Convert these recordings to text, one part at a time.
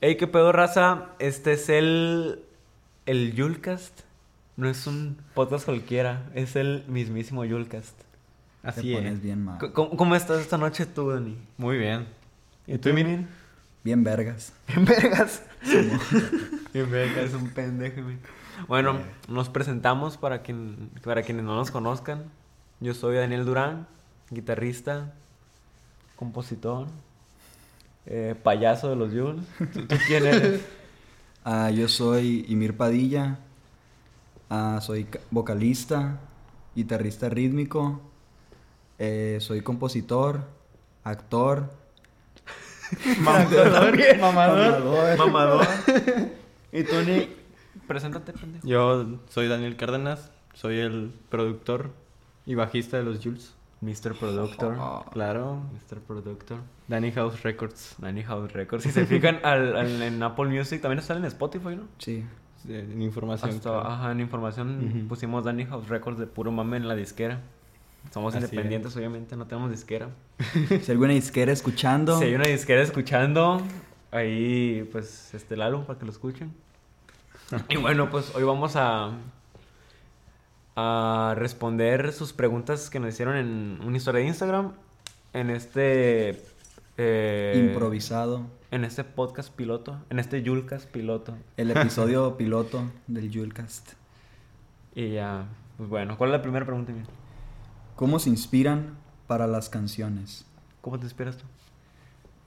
Hey, qué pedo, raza. Este es el. El Yulcast. No es un podcast cualquiera, es el mismísimo Yulcast. Te Así pones es. bien mal. ¿Cómo, cómo estás esta noche tú, Dani? Muy bien. ¿Y tú, Min? Bien vergas. Bien vergas. Bien vergas, es un pendejo, güey. Bueno, nos presentamos para, quien, para quienes no nos conozcan. Yo soy Daniel Durán, guitarrista, compositor, eh, payaso de los Yules. ¿Tú, tú quién eres? Ah, yo soy Ymir Padilla. Ah, soy ca- vocalista, guitarrista rítmico. eh, soy compositor, actor. Mamador. mamador. Mamador. ¿Y Nick? Preséntate, pendejo. Yo soy Daniel Cárdenas, soy el productor y bajista de los Jules. Mr. Productor. Claro. Mr. Productor. Danny House Records. Danny House Records. Si se fijan al, al- en Apple Music, también está en Spotify, ¿no? Sí. En información. Hasta, claro. ajá, en información pusimos Danny House Records de puro mame en la disquera. Somos Así independientes, obviamente, no tenemos disquera. Si alguna disquera escuchando. Si hay una disquera escuchando, ahí, pues, este, el álbum para que lo escuchen. y bueno, pues, hoy vamos a, a responder sus preguntas que nos hicieron en una historia de Instagram. En este... eh, Improvisado. En este podcast piloto. En este Yulcast piloto. El episodio piloto del Julcast. Y ya, pues bueno, ¿cuál es la primera pregunta? ¿Cómo se inspiran para las canciones? ¿Cómo te esperas tú?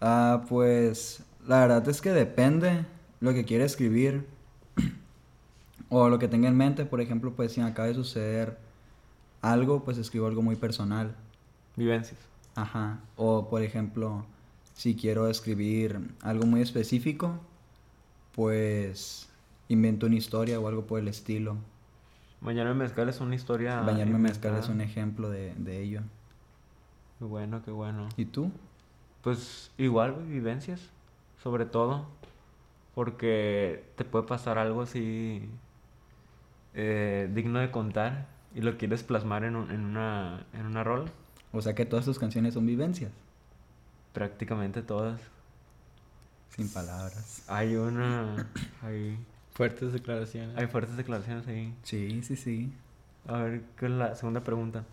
Ah, pues la verdad es que depende lo que quiera escribir o lo que tenga en mente. Por ejemplo, pues si acaba de suceder algo, pues escribo algo muy personal. Vivencias. Ajá. O por ejemplo, si quiero escribir algo muy específico, pues invento una historia o algo por el estilo. Mañana en Mezcal es una historia. Bañarme mezcal es un ejemplo de, de ello. Qué bueno, qué bueno. ¿Y tú? Pues igual, vivencias. Sobre todo. Porque te puede pasar algo así. eh, digno de contar. Y lo quieres plasmar en, un- en una, en una rol. O sea que todas tus canciones son vivencias, Prácticamente todas. sin palabras. Hay una. Hay, Fuertes declaraciones. hay fuertes declaraciones ahí. Sí, sí, sí. A ver, ¿qué es la segunda pregunta?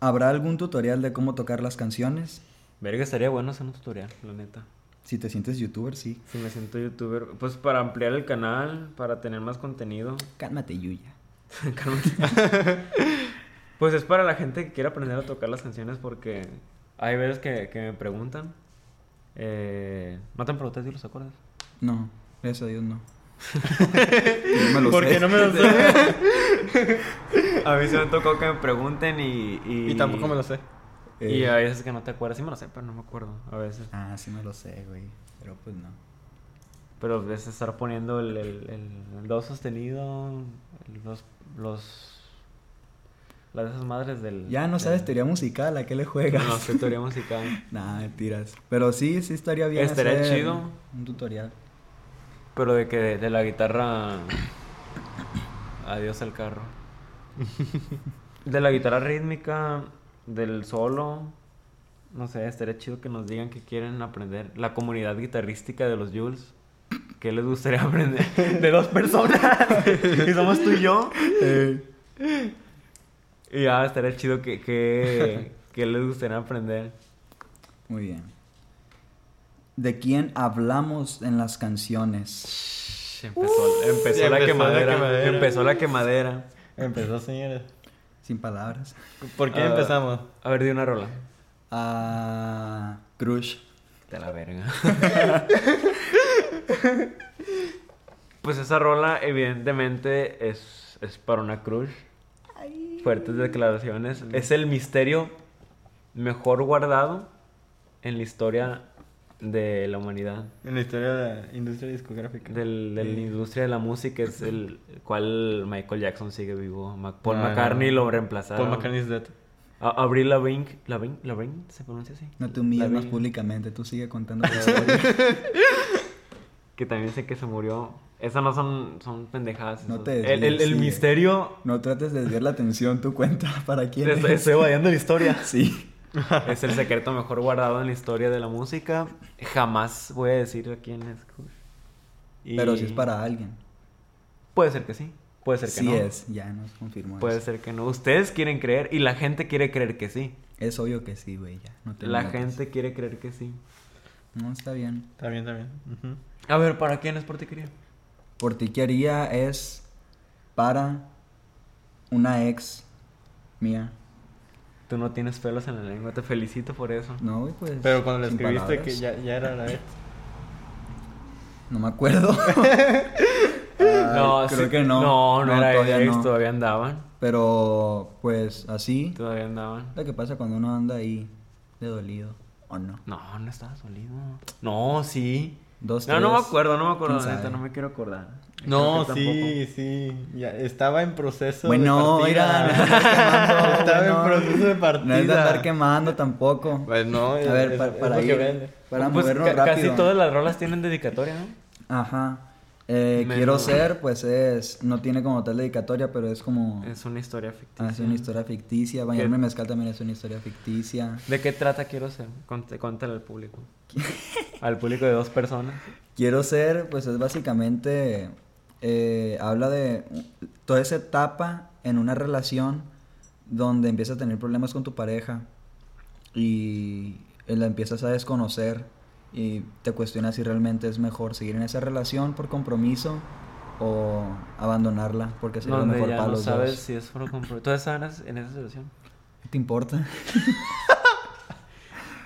¿Habrá algún tutorial de cómo tocar las canciones? Verga, estaría bueno hacer un tutorial, la neta. Si te sientes youtuber, sí. Si me siento youtuber, pues para ampliar el canal, para tener más contenido. Cálmate, Yuya. Cálmate. pues es para la gente que quiere aprender a tocar las canciones porque hay veces que, que me preguntan. Eh, ¿No te han preguntado si los acuerdas? No, gracias a Dios no. no me lo ¿Por sé. qué no me lo sé? A mí se me tocó que me pregunten y... Y, y tampoco me lo sé. Y Eh, a veces que no te acuerdas. Sí me lo sé, pero no me acuerdo. A veces. Ah, sí me lo sé, güey. Pero pues no. Pero a veces estar poniendo el, el, el, el do sostenido, el- los... los las esas madres del... Ya no sabes teoría musical, ¿a qué le juegas? No sé teoría musical. Nah, mentiras. Pero sí, sí estaría bien Estaría hacer chido. un tutorial. Pero de que de la guitarra. Adiós al carro. De la guitarra rítmica, del solo. No sé, estaría chido que nos digan que quieren aprender. La comunidad guitarrística de los Jules. ¿Qué les gustaría aprender? De dos personas. y somos tú y yo. Y ya estaría chido que, que, que les gustaría aprender. Muy bien. ¿De quién hablamos en las canciones? Empezó, empezó, ya la, empezó la quemadera, quemadera. Empezó la quemadera. Empezó, señores. Sin palabras. ¿Por qué Ah, empezamos? A ver, di una rola. Ah, Crush. De la verga. pues esa rola, evidentemente, es, es para una crush. Fuertes declaraciones. Es el misterio mejor guardado en la historia de la humanidad. En la historia de la industria discográfica. Del, de la Sí. industria de la música es el cual Michael Jackson sigue vivo. Paul Ah, McCartney lo reemplazaron. Paul McCartney is dead. A- Avril Lavigne, Lavigne, Lavigne, ¿se pronuncia así? No te humilles más públicamente, tú sigue contando. Que también sé que se murió. Esas no son, son pendejadas. No te el, el, desvíes, el misterio. No trates de desviar la atención, tu cuenta para quién Estoy, es. estoy evadiendo la historia. Sí. es el secreto mejor guardado en la historia de la música. Jamás voy a decir a quién es. Y Pero si es para alguien. Puede ser que sí. Puede ser que Sí no. es, ya nos confirmó Puede eso. ser que no. Ustedes quieren creer y la gente quiere creer que sí. Es obvio que sí, güey, ya. No te La gente quiere creer que sí. No, está bien. Está bien, está bien. A ver, ¿para quién es portiquería? Por ti que haría es para una ex mía. Tú no tienes pelos en la lengua, te felicito por eso. No, güey, pues. Pero cuando le sin escribiste palabras. que ya, ya era la ex. No me acuerdo. no, Ay, creo sí- que no. No, no, era todavía ex, no. todavía andaban. Pero, pues, así. Todavía andaban. Lo que pasa cuando uno anda ahí de dolido. ¿O no? No, no estaba sólido. No, sí. Dos, No, no me acuerdo, no me acuerdo, neta, sabe. no me quiero acordar. No, sí, sí. Ya estaba en proceso Bueno, de mira, partida. no quemando, estaba bueno. en proceso de partida. No es de andar quemando tampoco. Pues no, A es- ver, es- pa- es para que ir, vende. para Pues movernos rápido. Casi todas las rolas tienen dedicatoria, ¿no? Ajá. Eh, quiero ser, pues es, no tiene como tal dedicatoria, pero es como, Es una historia ficticia. ah, es una historia ficticia. Bañarme en mezcal también es una historia ficticia. ¿De qué trata Quiero ser? Cuéntale al público. al público de dos personas. Quiero ser, pues es básicamente, eh, habla de toda esa etapa en una relación donde empiezas a tener problemas con tu pareja y la empiezas a desconocer y te cuestionas si realmente es mejor seguir en esa relación por compromiso o abandonarla porque sería lo Donde mejor ya para no los sabes dos. si es por compromiso. ¿Tú estabas en esa situación? ¿Qué te importa?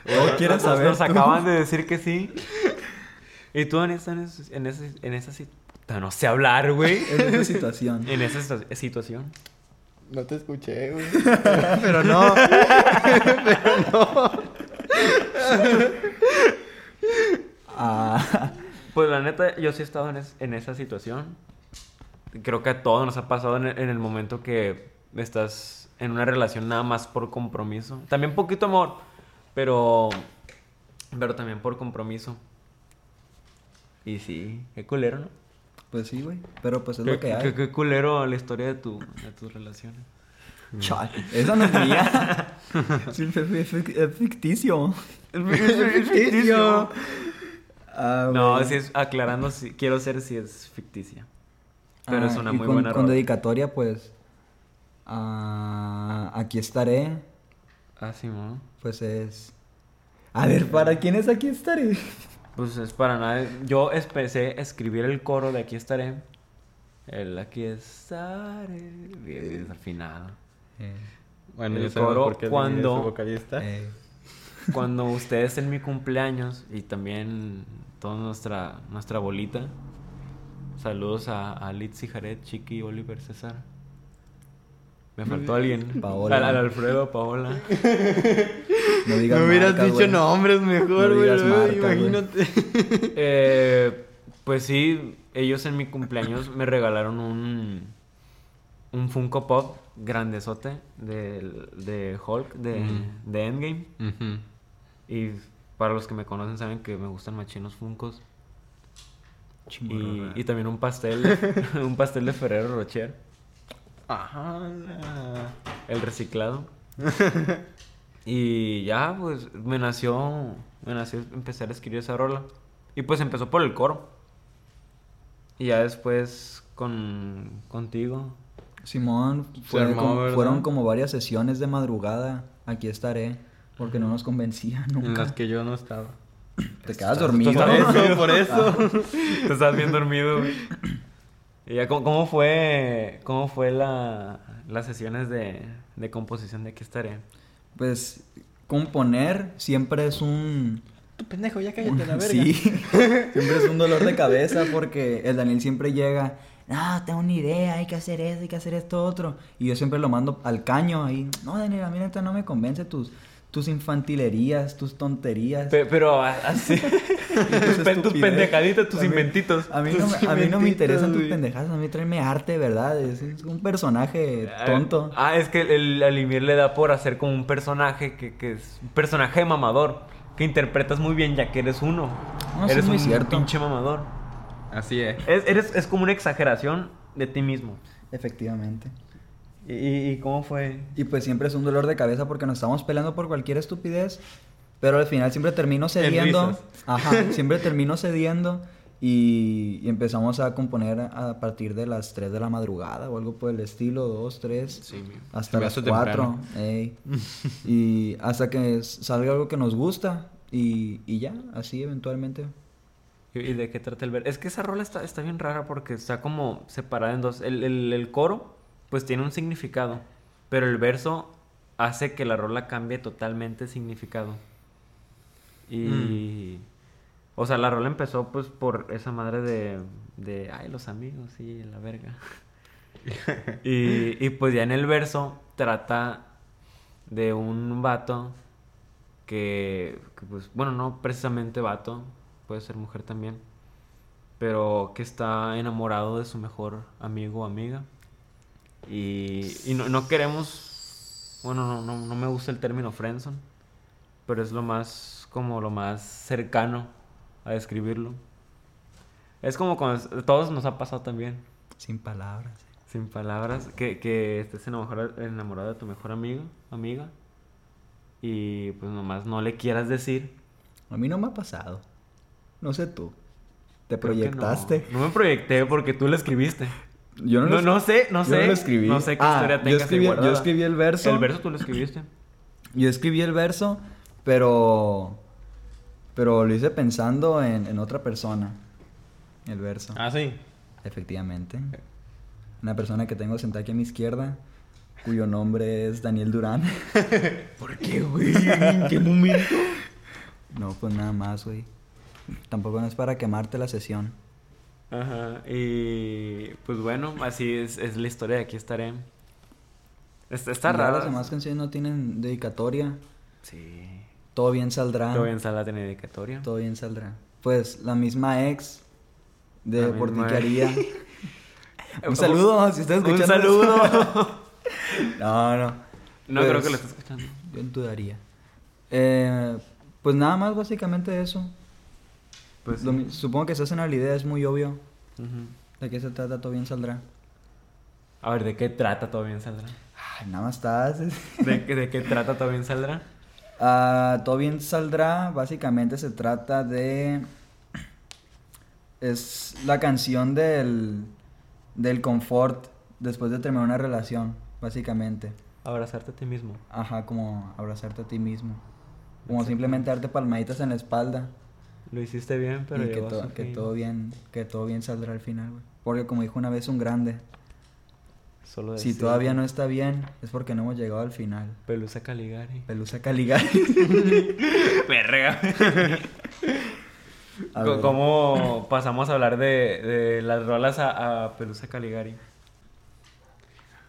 Todos quieren nos- saber Nos tú. acaban de decir que sí. ¿Y tú en esa, en esa, en esa, en esa No sé hablar, güey. en esa situación. En esa situa- situación. No te escuché, güey. Pero no. Ah, Pues la neta, yo sí he estado en, es- en esa situación. Creo que a todos nos ha pasado en el, en el momento que estás en una relación nada más por compromiso. También poquito amor, pero, pero también por compromiso. Y sí, qué culero, ¿no? pues sí, güey. Pero pues es Qué, lo que hay. qué- qué culero la historia de, tu, de tus relaciones. Chale, esa no es mía. Fue- es ficticio. Es ficticio. Ah, No, si es aclarando, si, quiero ser si es ficticia. Pero es Ah, una y muy con, buena Con rola. dedicatoria, pues. ah, aquí estaré. Ah, sí, ¿no? Pues es. A ver, ¿para quién es aquí estaré? Pues es para nada. Yo empecé a escribir el coro de Aquí estaré. El Aquí estaré. Bien desafinado. Bueno, El sabemos coro por qué cuando- es su vocalista. Eh, Cuando ustedes en mi cumpleaños y también toda nuestra, nuestra bolita. Saludos a, a Litzy, Jared, Chiqui, Oliver, César. Me faltó alguien. Paola. Al, al Alfredo, Paola. no digas No hubieras marcas, dicho nombres mejor, güey. marcas, imagínate. Eh, pues sí, ellos en mi cumpleaños me regalaron un, un Funko Pop grandesote de, de Hulk, de, de Endgame. Y para los que me conocen saben que me gustan machinos Funkos. Y, y también un pastel, un pastel de Ferrero Rocher, Ajá. el reciclado. y ya, pues me nació, me nació empezar a escribir esa rola. Y pues empezó por el coro. Y ya después con contigo. Simón, fue armó, como- ¿verdad? fueron como varias sesiones de madrugada. Aquí estaré. Porque no nos convencía En nunca. las que yo no estaba. Te quedas dormido. Por eso, por eso. Te estás bien dormido, güey. Y ya, ¿cómo, cómo fue, cómo fue la, las sesiones de, de composición de Aquí estaré? Pues componer siempre es un... Tu pendejo, ya cállate la verga. Sí, siempre es un dolor de cabeza porque el Daniel siempre llega, no, tengo una idea, hay que hacer eso, hay que hacer esto otro. Y yo siempre lo mando al caño ahí, no, Daniel, a mí neta no me convence tus, tus infantilerías, tus tonterías. Pe- pero a- así. tus, tus pendejaditas, tus A mí- inventitos. A mí, no, a mí no me interesan tus pendejadas, a mí tráeme arte, ¿verdad? Es, es un personaje tonto. Ah, es que el, el Alimir le da por hacer como un personaje que, que es un personaje mamador. Que interpretas muy bien ya que eres uno. No, eres es muy un cierto. pinche mamador. Así es. Es, eres, es como una exageración de ti mismo. Efectivamente. ¿Y, y cómo fue? Y pues siempre es un dolor de cabeza porque nos estamos peleando por cualquier estupidez. Pero al final siempre termino cediendo. Ajá, siempre termino cediendo. Y, y empezamos a componer a partir de las 3 de la madrugada o algo por el estilo, 2, 3, Sí, hasta las hace 4. temprano. ey. y hasta que salga algo que nos gusta. Y, y ya, así eventualmente. ¿Y de qué trata el verso? Es que esa rola está, está bien rara porque está como separada en dos. El, el- el coro, pues tiene un significado, pero el verso hace que la rola cambie totalmente de significado. Y. O sea, la rola empezó pues por esa madre de. de ay, los amigos y la verga. y, y pues ya en el verso trata de un vato que, que, pues, bueno, no precisamente vato, puede ser mujer también, pero que está enamorado de su mejor amigo o amiga. Y, y no, no queremos, bueno, no, no, no me gusta el término friendzone, pero es lo más, como lo más cercano a describirlo. Es como cuando todos nos ha pasado también, Sin palabras. sin palabras, que, que estés enamorado, de tu mejor amigo, amiga, y pues nomás no le quieras decir. A mí no me ha pasado. No sé tú. Te Creo que no. proyectaste. No. me proyecté porque tú lo escribiste. Yo No, lo- no sé, no yo sé. lo escribí. No sé qué Ah, historia yo tengas ahí escribí, yo guardada. escribí el verso. El verso tú lo escribiste. Yo escribí el verso, pero. Pero lo hice pensando en, en otra persona. El verso. Ah, sí. Efectivamente. Una persona que tengo sentada aquí a mi izquierda, cuyo nombre es Daniel Durán. ¿Por qué, güey? ¿En qué momento? No, pues nada más, güey. Tampoco no es para quemarte la sesión. Ajá. Y pues bueno, así es, es la historia de aquí estaré. Está, está raro. Las demás canciones no tienen dedicatoria. Sí. Todo bien saldrá. Todo bien sala tiene dedicatoria. Todo bien saldrá. Pues la misma ex de La Por ti misma que haría. Un Un saludo, si estás Un escuchando. saludo. esto. No, no. no Pues, creo que lo estés escuchando. Yo dudaría. Eh, pues nada más, básicamente eso. Pues Lo sí. mi- supongo que se hacen a la idea, es muy obvio. ¿De qué se trata? Todo bien saldrá. A ver, ¿de qué trata Todo bien saldrá? Ay, nada más estás. ¿De, qué- de qué trata Todo bien saldrá? Ah, todo bien saldrá. Básicamente se trata de. Es la canción del. Del confort después de terminar una relación, básicamente. Abrazarte a ti mismo. Ajá, como abrazarte a ti mismo. Como simplemente darte palmaditas en la espalda. Lo hiciste bien, pero y que, to- que todo bien, que todo bien saldrá al final, güey. Porque como dijo una vez un grande, Solo si todavía no está bien, es porque no hemos llegado al final. Pelusa Caligari. Pelusa Caligari. Verga. ¿Cómo pasamos a hablar de, de las rolas a, a Pelusa Caligari?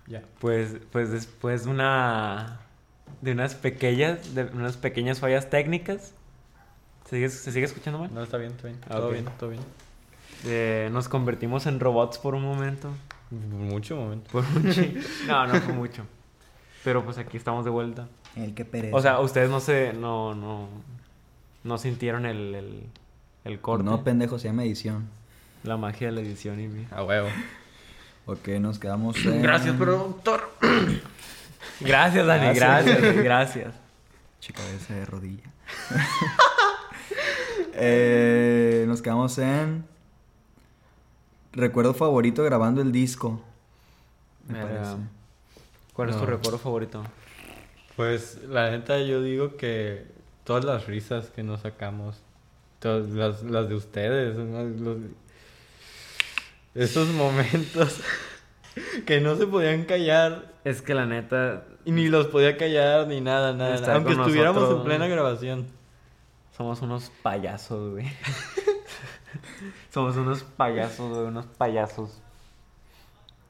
Ya. Pues, pues después de una de unas pequeñas de unas pequeñas fallas técnicas. ¿Se sigue, se sigue escuchando mal? No, está bien, está bien. Ah, todo bien, todo bien. Eh, nos convertimos en robots por un momento. Mucho momento. Por un No, no fue mucho. Pero pues aquí estamos de vuelta. El que pereza. O sea, ustedes no se no no no sintieron el el, el corte, no, pendejo, se llama edición. la magia de la edición y A huevo. Ok, nos quedamos en... productor. Gracias, Dani, sí. gracias, gracias. Chica ese de rodilla. Eh, nos quedamos en... Recuerdo favorito grabando el disco. Me Mira, parece. ¿Cuál es tu recuerdo favorito? Pues la neta yo digo que todas las risas que nos sacamos, todas las, las de ustedes, ¿no? Los- esos momentos que no se podían callar Es que la neta y ni los podía callar ni nada, nada, aunque estuviéramos nosotros. en plena grabación. Somos unos payasos, güey. somos unos payasos, güey, unos payasos.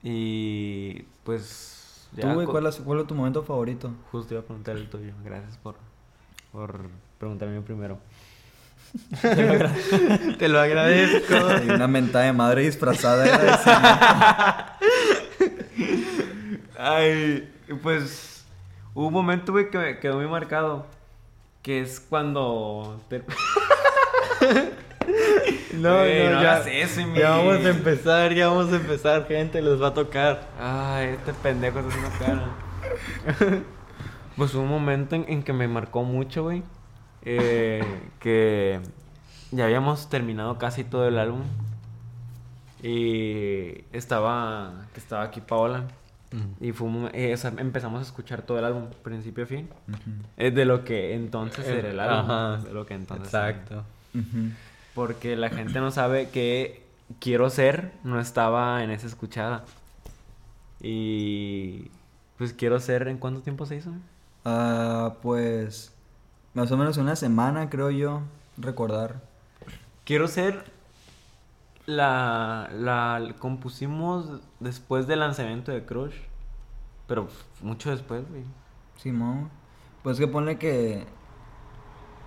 Y pues ¿Tú, güey, cuál es, cuál es tu momento favorito? Justo iba a preguntar el tuyo. Gracias por por preguntarme primero. Te lo agradezco. Hay una mentada de madre disfrazada de. Ay, pues hubo un momento, güey, que me quedó muy marcado. Que es cuando. No, no, no ya, eso, mi- ya vamos a empezar, ya vamos a empezar, gente, les va a tocar. Ay, este pendejo está haciendo cara. pues hubo un momento en, en que me marcó mucho, güey. eh, que ya habíamos terminado casi todo el álbum. Y estaba, que estaba aquí Paola. Y fue un eh, o sea, empezamos a escuchar todo el álbum, principio a fin. Es de lo que entonces Eh, era el álbum. ajá. De lo que entonces era. Exacto. Porque la gente no sabe que Quiero Ser no estaba en esa escuchada. Y pues Quiero Ser, ¿en cuánto tiempo se hizo? Ah, pues más o menos una semana, creo yo, recordar. Quiero Ser la, la compusimos después del lanzamiento de Crush. Pero mucho después, güey. Simón. Pues que pone que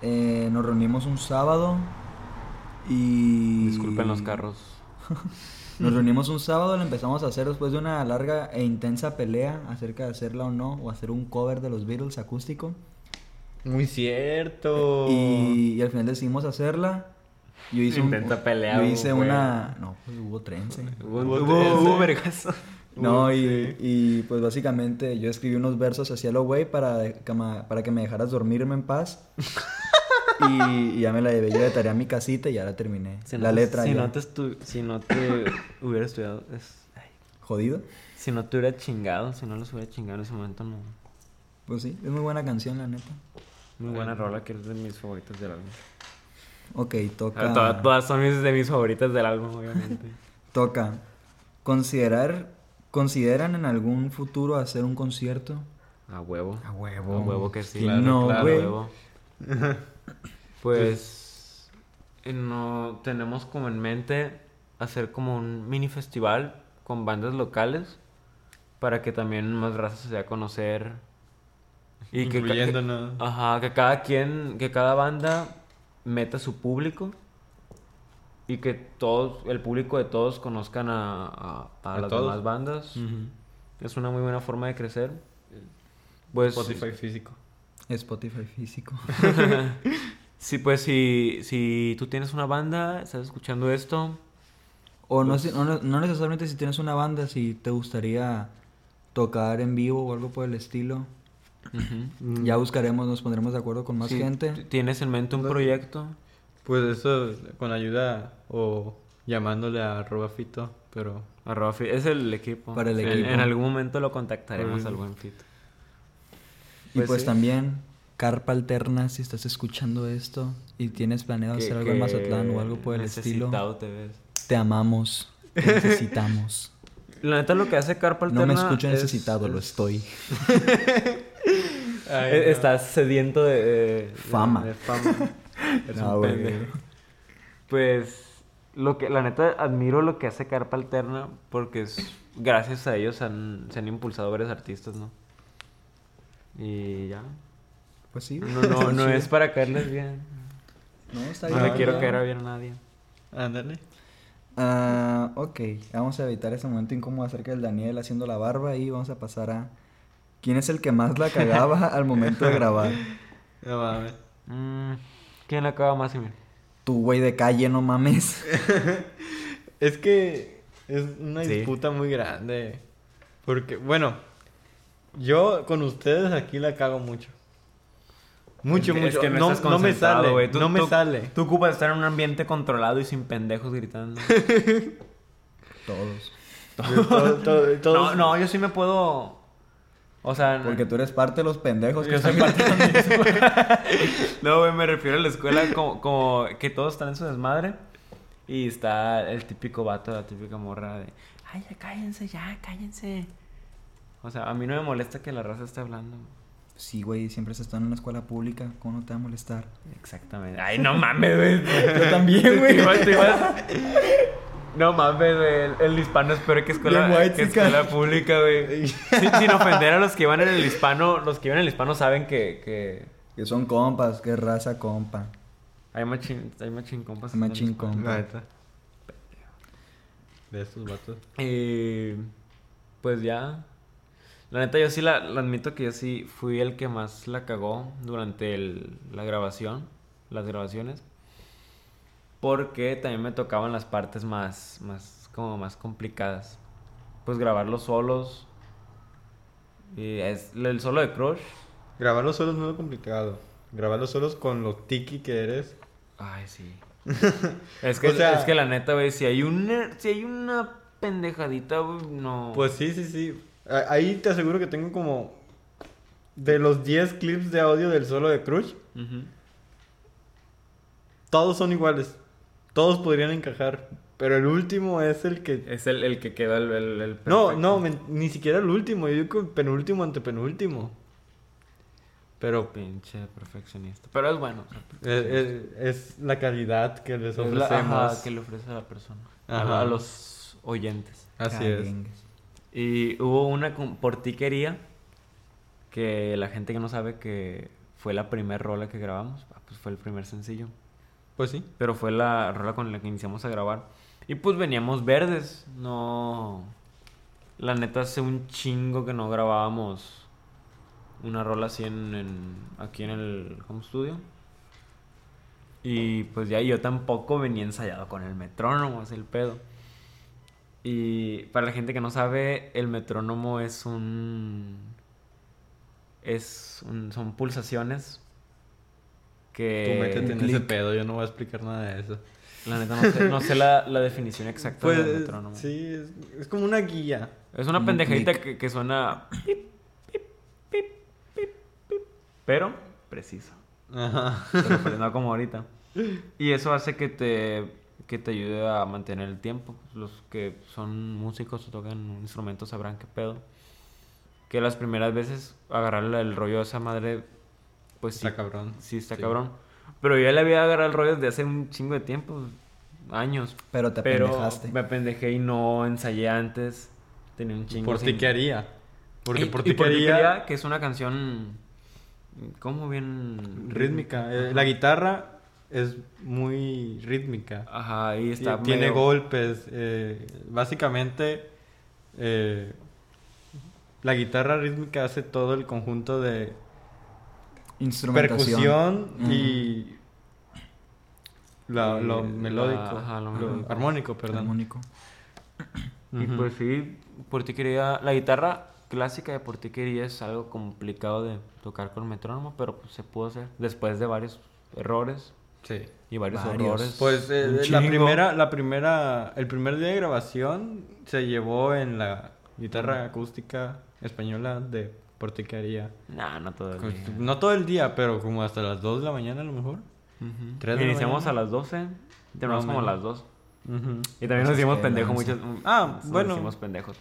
eh, nos reunimos un sábado y... Disculpen los carros. Nos reunimos un sábado, lo empezamos a hacer después de una larga e intensa pelea acerca de hacerla o no, o hacer un cover de los Beatles acústico. Muy cierto. Y, y al final decidimos hacerla. Yo hice un- Intenta pelear, Yo hice güey. una... No, pues hubo trence. Hubo, Hubo vergazo. No, y, Sí. y, pues básicamente yo escribí unos versos hacia lo güey para, para que me dejaras dormirme en paz. y, y ya me la llevé yo de tarea a mi casita y ya la terminé. Si la no- letra Si ya. no te, estu- si no te hubiera estudiado... es- ay, Jodido. Si no te hubiera chingado, si no los hubiera chingado en ese momento, no. Pues sí, es muy buena canción, la neta. Muy buena rola, que es de mis favoritas del álbum. Ok, toca. Todas, todas son mis, de mis favoritas del álbum, obviamente. Toca. Considerar. ¿Consideran en algún futuro hacer un concierto? A huevo. A huevo. A huevo que sí. Claro, No, A güey. huevo. Pues eh, no tenemos como en mente hacer como un mini festival con bandas locales para que también más razas se dé a conocer y que, Incluyéndonos. que- ajá, que cada quien, que cada banda meta su público y que todos, el público de todos conozcan a, a- a A las todos. demás bandas. Es una muy buena forma de crecer. Pues Spotify físico. Spotify físico. Sí, pues si, si tú tienes una banda, estás escuchando esto, O no, Pues- si- no, no necesariamente si tienes una banda, si te gustaría tocar en vivo o algo por el estilo. Ya buscaremos, nos pondremos de acuerdo con más gente. tienes en mente un No. proyecto, Pues eso con ayuda o llamándole a arroba fito, pero arroba fi- es el equipo. Para el En- equipo. En, algún momento lo contactaremos al buen fit. Y Pues pues sí. también, Carpa Alterna, si estás escuchando esto y tienes planeado hacer algo en Mazatlán o algo por el estilo, Necesitado te ves. te amamos, te necesitamos. La neta lo que hace Carpa No Alterna me escucho es- necesitado, lo es- eh, Estás sediento de, Fama. de fama. Eres No, un güey. pendejo. Pues lo que la neta admiro lo que hace Carpa Alterna porque es gracias a ellos han, se han impulsado varios artistas, ¿no? Y ya. Pues sí. No, no, no es para caerles bien. No, está No bien. le quiero ya. caer bien a nadie. Ándale. Ah, ok, vamos a evitar ese momento incómodo acerca del Daniel haciendo la barba y vamos a pasar a... ¿Quién es el que más la cagaba al momento de grabar? No mames. Mm, ¿Quién le acaba más, Emil? Tu güey de calle, no mames. Es que es una Sí. disputa muy grande. Porque, bueno, yo con ustedes aquí la cago mucho. Mucho, Es mucho. que no, no, estás no me sale. Tú- no me tú- sale. Tú ocupas estar en un ambiente controlado y sin pendejos gritando. Todos. Todo- todo- todos- No, no, yo sí me puedo. O sea, Porque tú eres parte de los pendejos que yo soy están parte de la escuela. No, güey, me refiero a la escuela como, como que todos están en su desmadre. Y está el típico vato, la típica morra de. Ay, ya cállense, ya, cállense. O sea, a mí no me molesta que la raza esté hablando. Sí, güey, siempre se está en una escuela pública. ¿Cómo no te va a molestar? Exactamente. Ay, no mames, güey. Yo también, güey. Ibas- tú ibas- No mames. El, el hispano es peor que escuela, que escuela pública, güey. sin, sin ofender a los que iban en el hispano. Los que iban en el hispano saben que, que Que son compas, que raza compa. hay machín, hay machín compas. Hay machín hispano. compa. La neta. De estos vatos. Y pues ya. La neta, yo sí la, la admito que yo sí fui el que más la cagó durante el- la grabación, las grabaciones. Porque también me tocaban las partes más, más, como más complicadas. Pues grabar los solos. Y es el solo de Crush. Grabar los solos no es complicado. Grabar los solos con lo tiki que eres. Ay, sí. es, que, O sea- es que la neta, güey, si hay una, si hay una pendejadita, güey, no. Pues sí, sí, sí. Ahí te aseguro que tengo como... De los 10 clips de audio del solo de Crush, todos son iguales. Todos podrían encajar. Pero el último es el que... Es el, el que queda el, el, el No, no, ni siquiera el último. Yo digo penúltimo ante penúltimo. Pero Pinche perfeccionista. Pero es bueno. o sea, es, es- es la calidad que les es la- ofrecemos. ajá, que le ofrece a la persona. A, Ajá. a los oyentes. Así es. Y hubo una con- por ti quería que la gente que no sabe que fue la primer rola que grabamos, ah, pues fue el primer sencillo. Pues sí. Pero fue la rola con la que iniciamos a grabar. Y pues veníamos verdes, no... La neta hace un chingo que no grabábamos una rola así en, aquí en el home studio. Y pues ya yo tampoco venía ensayado con el metrónomo, es el pedo. Y para la gente que no sabe, el metrónomo es un... Es un- son pulsaciones que... Tú métete en ese pedo, yo no voy a explicar nada de eso. La neta no sé, no sé la, la definición exacta Pues del metrónomo. sí, es, es como una guía. Es una Un pendejadita que, que suena... pip, pip, pip, pip, pip, pero preciso. Ajá. Pero no como ahorita. Y eso hace que te, que te ayude a mantener el tiempo. Los que son músicos o tocan un instrumento sabrán qué pedo. Que las primeras veces agarrarle el rollo a esa madre, pues sí, Está cabrón. sí está Sí. cabrón. Pero yo ya le había agarrado el rollo desde hace un chingo de tiempo, años. Pero te Pero pendejaste. me pendejé y no ensayé antes. Tenía un chingo Por ti qué haría. Porque Y- por ti qué haría quería, que es una canción... ¿Cómo bien...? rítmica. Eh, la guitarra es muy rítmica. Ajá, y está Y tiene medio- golpes. eh, básicamente, eh, la guitarra rítmica hace todo el conjunto de Instrumentación. percusión y la- lo melódico, ajá, lo lo armónico, perdón. Armónico. Y Ujú. pues sí, por ti quería... La guitarra clásica de por ti quería es algo complicado de tocar con metrónomo, pero pues se pudo hacer después de varios errores Sí. y varios, Varios. horrores. Pues eh, la primera, la primera, el primer día de grabación se llevó en la guitarra acústica española de Portiquería. Nah, no todo el día. No todo el día, pero como hasta las 2 de la mañana a lo mejor. De la Iniciamos mañana. a las 12, terminamos como a las 2. Ujú. Y también nos hicimos que pendejos muchos... Ah, nos bueno. hicimos pendejos.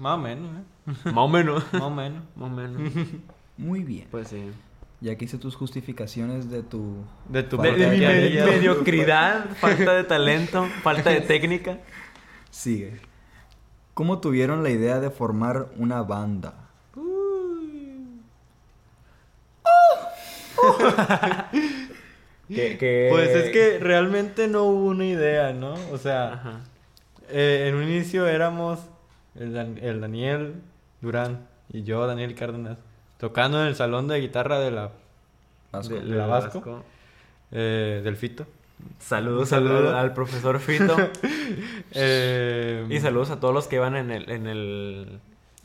Más o menos, ¿eh? Más o menos. Más o menos. Más o menos. Muy bien. Pues sí. Ya que hice tus justificaciones de tu... De tu Falta De, de mi mediocridad, falta de talento, falta de técnica. Sigue. ¿Cómo tuvieron la idea de formar una banda? Pues es que realmente no hubo una idea, ¿no? O sea, Ajá. eh, en un inicio éramos el, Dan- el Daniel Durán y yo, Daniel Cárdenas, tocando en el salón de guitarra de la, Vasco. de la Vasco, eh, del Fito. Saludos Saludo. al, al profesor Fito. Eh, y saludos a todos los que van en el, en el,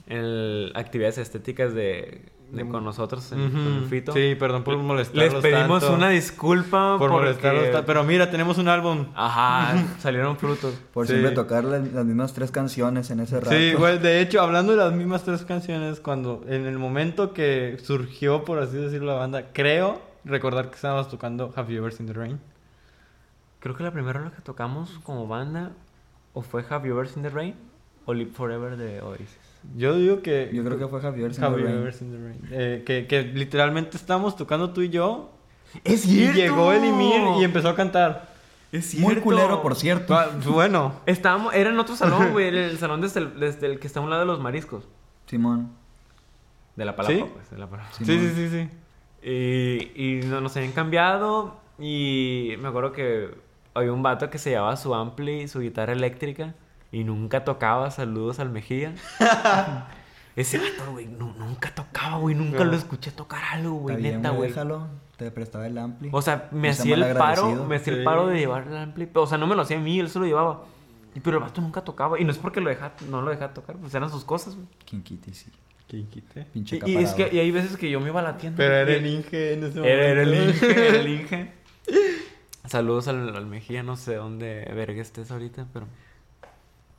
en el actividades estéticas de, de con nosotros en, con el Fito. Sí, perdón por molestarlos Les pedimos tanto, una disculpa por porque- molestarlos ta- Pero mira, tenemos un álbum. Ajá, salieron frutos. Por Sí. siempre tocar la- las mismas tres canciones en ese rato. Sí, güey, de hecho, hablando de las mismas tres canciones, cuando en el momento que surgió, por así decirlo, la banda, creo recordar que estábamos tocando Have You Ever Seen the Rain. Creo que la primera rola que tocamos como banda o fue Have You Ever Seen the Rain o Live Forever de Oasis. Yo digo que. Yo creo que fue Javier Rain. Eh, que, que literalmente estábamos tocando tú y yo. ¡Es Y llegó el Emir y empezó a cantar. Es Muy cierto. culero, por cierto. Ah, Bueno, Estábamos, era en otro salón, güey, el salón desde el, desde el que está a un lado de los mariscos. Simón. De la palapa, ¿Sí? pues, de la palapa. sí, sí, sí, sí. Y, y no- nos habían cambiado y me acuerdo que había un vato que se llevaba su ampli y su guitarra eléctrica y nunca tocaba. Saludos al Mejía. Ese vato, güey, nu- nunca tocaba, güey. Nunca No. lo escuché tocar algo, güey, neta, güey. Déjalo, te prestaba el ampli. O sea, me hacía el paro, me hacía el paro de llevar el ampli. O sea, no me lo hacía a mí, él se lo llevaba. Y- Pero el vato nunca tocaba. Y no es porque lo dejaba, no lo dejaba tocar, pues eran sus cosas, güey. ¿Quién quite, sí. ¿Quién quite? Pinche Y, y es que y hay veces que yo me iba a la tienda. Pero era el Inge en ese momento. Era, era el Inge, era el Inge. Saludos al, al Mejía, no sé dónde verga estés ahorita, pero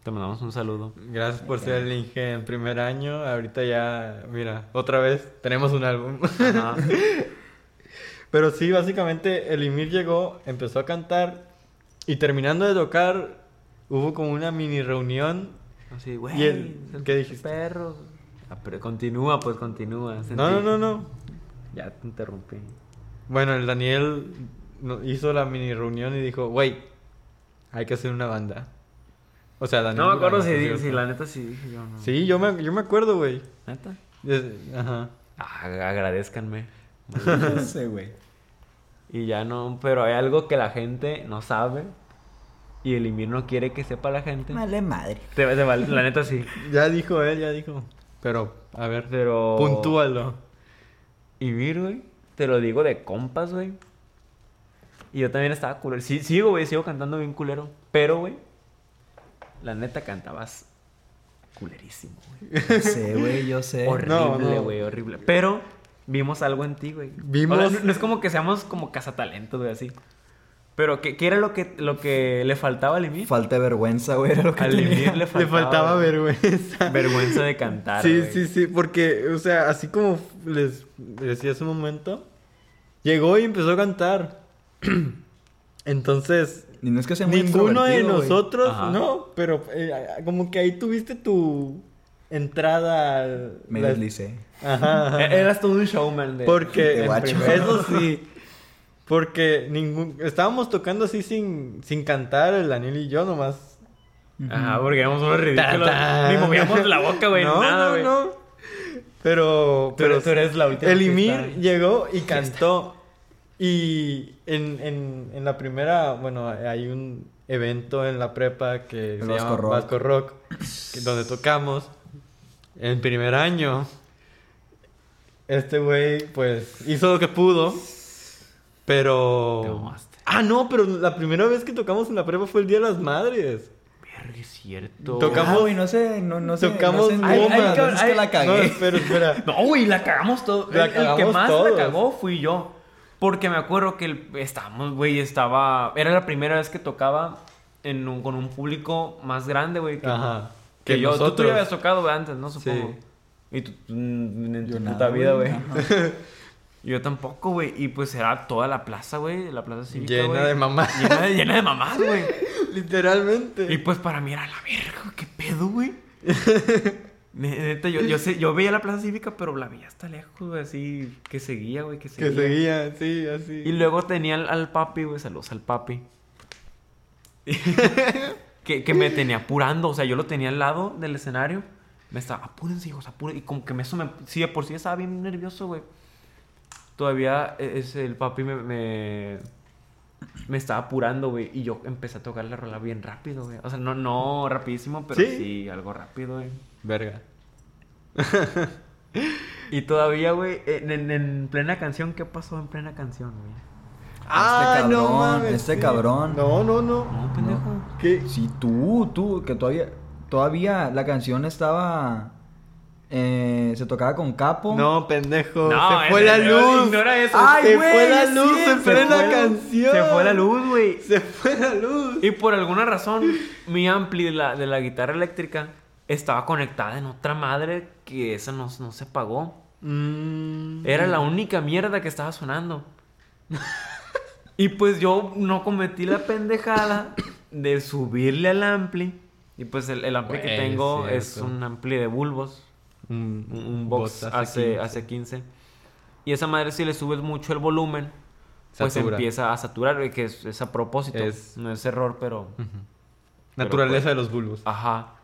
te mandamos un saludo. Gracias por ser el Inge en primer año. Ahorita ya, mira, otra vez tenemos un álbum. Ajá. Pero sí, básicamente el Imir llegó, empezó a cantar y terminando de tocar hubo como una mini reunión. Así, güey. ¿Y el- son qué dijiste? Perros. Ah, pero continúa, pues continúa. sentí- No, no, no, no. Ya te interrumpí. Bueno, el Daniel hizo la mini reunión y dijo, güey, hay que hacer una banda. O sea, Daniel. No me acuerdo si, di- la neta sí dije yo, no. Sí, yo me, yo me acuerdo, güey. ¿Neta? Es- Ajá. Ah, agradezcanme. Ese, güey. Y ya no, pero hay algo que la gente no sabe. Y el Imir no quiere que sepa la gente. Vale madre. Te, te vale- la neta sí. Ya dijo él, ya dijo. Pero, a ver, Pero. puntúalo. Y Mir, güey, te lo digo de compas, güey. Y yo también estaba culero. Sí, sigo, güey, sigo cantando bien culero. Pero, güey, la neta cantabas culerísimo, güey. Sí, güey, yo sé. No, no. Horrible, güey, horrible. Pero vimos algo en ti, güey. Vimos- O sea, no es como que seamos como cazatalentos, güey, así. Pero, ¿qué, qué era lo que, lo que le faltaba al Emir? Falta de vergüenza, güey, era lo que Al tenía. Emir le Le faltaba, faltaba güey, vergüenza. vergüenza de cantar, Sí, güey. sí, sí, porque, o sea, así como les decía hace un momento, llegó y empezó a cantar. Entonces, Y no es que sea muy ninguno de nosotros, Ajá. no, pero eh, como que ahí tuviste tu entrada al... Me la- deslicé. Ajá, ajá. E- Eras todo un showman de... Porque, De guacho. eso sí, porque ningún, estábamos tocando así sin, sin cantar el Daniel y yo nomás. Ajá, porque éramos unos ridículos. Ni movíamos la boca, güey, no, nada, no, güey. no. Pero, Tú eres- tú eres la última El está- llegó y cantó. Y en, en, en la primera, bueno, hay un evento en la prepa que El se Vasco llama Rock. Vasco Rock, que- donde tocamos. En primer año, este güey, pues, hizo lo que pudo. Pero. Te mamaste. Ah, no, pero la primera vez que tocamos en la prepa fue el Día de las Madres. Verga, es cierto. Tocamos- Ah, güey, no sé, no, no sé. Tocamos no sé, Ay, no sé, ay, las cabrón, veces que ay, la No, cagué. espera, espera. No, güey, la cagamos todo. La el, el que cagamos más todos. la cagó fui yo. Porque me acuerdo que el- estábamos, güey, estaba... Era la primera vez que tocaba en un- con un público más grande, güey. Que, Ajá. que Que yo. Tú, tú ya habías tocado güey, antes, ¿no? Sí. Supongo. Y tú, mm, en Yo tu nada, puta vida, güey. Yo tampoco, güey. Y pues era toda la plaza, güey. La plaza cívica, Llena de mamás. Llena de, llena de mamás, güey. Literalmente. Y pues para mí era la verga, qué pedo, güey. Ne- Neta, yo, yo, sé, yo veía la plaza cívica, pero la veía hasta lejos, güey, así que seguía, güey, que seguía. Que seguía, sí, así. Y luego tenía al, al papi, güey, saludos al papi. que, que me tenía apurando, o sea, yo lo tenía al lado del escenario. Me estaba, apúrense, hijos, apúrense. Y como que me, eso me, sí, de por sí estaba bien nervioso, güey. Todavía e- es, el papi me, me, me estaba apurando, güey. Y yo empecé a tocar la rola bien rápido, güey. O sea, no, no rapidísimo, pero Sí. sí, algo rápido, güey. Verga. Y todavía, güey, en, en- en plena canción, ¿qué pasó en plena canción, güey? Ah, cabrón, este cabrón. No, no, no. No, pendejo. ¿Qué? Sí, tú, tú, que todavía, todavía la canción estaba, eh, se tocaba con capo. No, pendejo. No, se fue la luz. Ignora eso. Ay, se fue la luz plena fue la- canción. Se fue la luz, güey. Se fue la luz. Y por alguna razón, mi ampli de la, de la guitarra eléctrica estaba conectada en otra madre que esa no, no se apagó. Mm. Era la única mierda que estaba sonando. y pues yo no cometí la pendejada de subirle al ampli. Y pues el, el ampli que tengo es un ampli de bulbos. Un, box hace, 15. hace 15. Y esa madre si le subes mucho el volumen, pues Satura. empieza a saturar, güey, que es, es a propósito. Es- No es error, pero... Naturaleza Pero, de los bulbos. Ajá.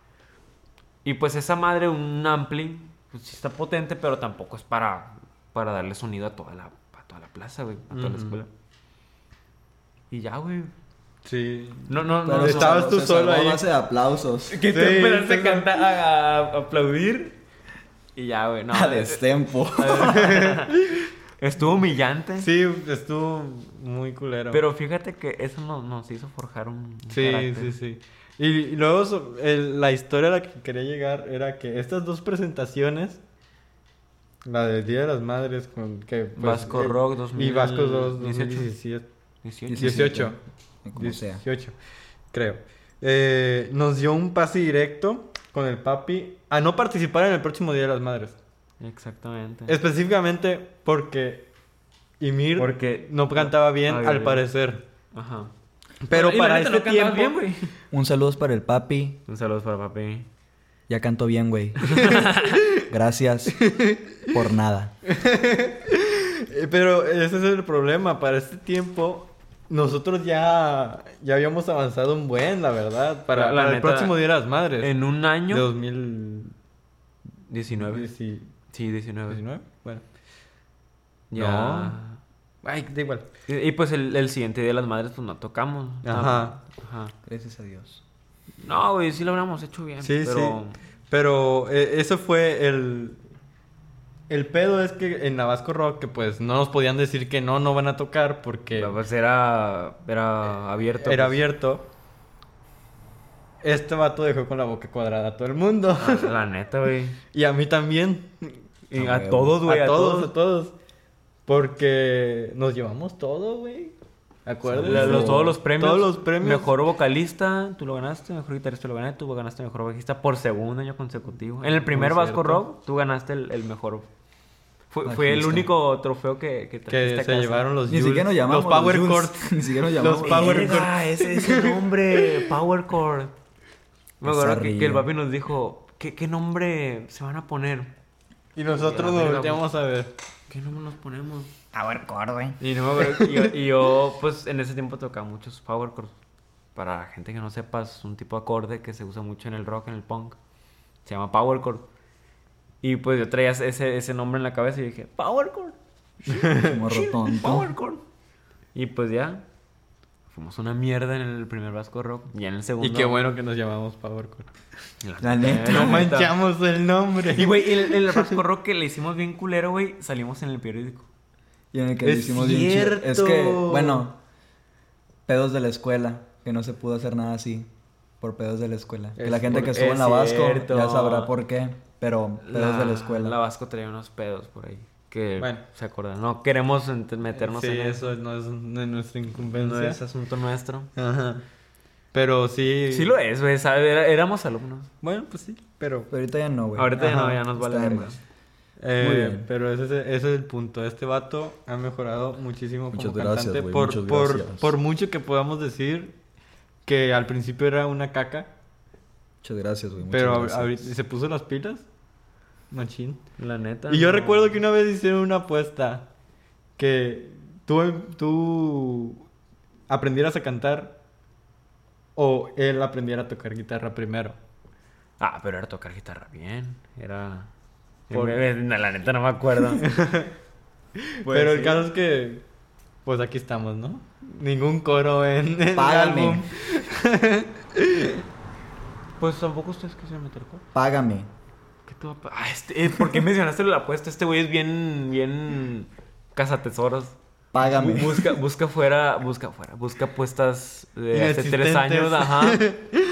Y pues esa madre, un ampli, pues sí está potente, pero tampoco es para, para darle sonido a toda la, a toda la plaza, güey, a toda la Ujú. escuela. Y ya, güey. Sí. No, no, Pero no. estabas salvó- tú se solo ahí. base de aplausos. Que Sí, te esperaste sí, a cantar, a, a aplaudir. Y ya, güey, no. A destempo. Estuvo humillante. Sí, estuvo muy culero. Pero fíjate que eso nos, nos hizo forjar un, un Sí, carácter. sí, sí. Y, luego el- la historia a la que quería llegar era que estas dos presentaciones, la del Día de las Madres con que pues, Vasco eh, Rock y Vasco 2 2018. 2017, 18. 18, Como sea. 18, creo. Eh, nos dio un pase directo con el papi a no participar en el próximo Día de las Madres. Exactamente. Específicamente porque Ymir Porque- no cantaba bien, Ay, al ay. parecer. Ajá. Pero Y para este no tiempo... bien. Un saludo para el papi. Un saludo para papi. Ya canto bien, güey. Gracias por nada. Eh, Pero ese es el problema. Para este tiempo, nosotros ya, ya habíamos avanzado un buen, la verdad. Para, La- la para el próximo Día de las Madres. En un año. 2019. 19. Sí, 19. Bueno. Ya. Ay, da igual. Y, y pues el, el siguiente día de las madres, pues no tocamos. Ajá. Ajá. Gracias a Dios. No, güey, sí lo habríamos hecho bien. Sí, pero... sí. Pero eh, eso fue el... El pedo es que en Navasco Rock, que pues no nos podían decir que no, no van a tocar porque Pues era, era abierto. era pues. abierto. Este vato dejó con la boca cuadrada a todo el mundo. Ah, La neta, güey. y a mí también. Y A todos, güey. a todos, a todos. Porque nos llevamos todo, güey. Acuérdate. La- los- todos los premios. Todos los premios. Mejor vocalista, tú lo ganaste. Mejor guitarrista lo ganaste. Tú ganaste mejor bajista por segundo año consecutivo. En el primer Vasco. Rock, tú ganaste el, el mejor. Fue, fue el único trofeo que, que Que se casa. llevaron los Ni Jules, siquiera nos llamamos. Los Power. Chords. Ni siquiera nos Los llamamos. Power Jules. Chord. Verga, ese es el nombre. Power Chord. Me acuerdo que, que el papi nos dijo: ¿qué, ¿qué nombre se van a poner? Y nosotros nos volteamos a ver. ¿Qué nombre nos ponemos? Power Chord, güey. Y, no yo, y yo, pues, en ese tiempo tocaba muchos power chords. Para la gente que no sepa, es un tipo de acorde que se usa mucho en el rock, en el punk. Se llama power chord. Y pues yo traía ese, ese nombre en la cabeza y dije, power chord. Tonto. Power chord. Y pues ya, fuimos una mierda en el primer Vasco Rock. Y en el segundo... Y qué bueno que nos llamamos Power Chord. La neta. No manchamos el nombre. Y güey, el, el Vasco Rock que le hicimos bien culero, güey, salimos en el periódico. Y en el que Es hicimos bien chido. Es cierto. que, bueno, pedos de la escuela. Que no se pudo hacer nada así. Por pedos de la escuela. Que Es la gente por- que estuvo en la Vasco cierto. ya sabrá por qué. Pero pedos de la escuela. La Vasco traía unos pedos por ahí. Que Bueno. se acuerdan. No queremos meternos sí, en eso eso. no es de nuestra No incumbencia. es asunto nuestro. Ajá. Pero sí. Sí lo es, güey. éramos alumnos. Bueno, pues sí, pero. Pero ahorita ya no, güey. Ahorita ya no, Ajá, ya nos vale verga. más. Eh, Muy bien. Pero ese, es- ese es el punto. Este vato ha mejorado muchísimo Muchas como gracias, cantante. güey, por, por, por mucho que podamos decir que al principio era una caca, Muchas gracias, güey. pero gracias. se puso las pilas. Machín. La neta. Y yo recuerdo que una vez hicieron una apuesta que tú, tú aprendieras a cantar o él aprendiera a tocar guitarra primero. Ah, pero era tocar guitarra bien. Era. Por- La neta no me acuerdo. Pues Pero el sí. caso es que, pues aquí estamos, ¿no? Ningún coro en, en el Págame. álbum. Pues tampoco ustedes quisieron meter coro. Págame. ¿Qué te va a pa- Ah, este, eh, ¿Por qué mencionaste la apuesta? Este güey es bien. Bien. Cazatesoros. Págame. Bu- Busca, busca fuera, busca fuera, busca apuestas de hace tres años, ajá.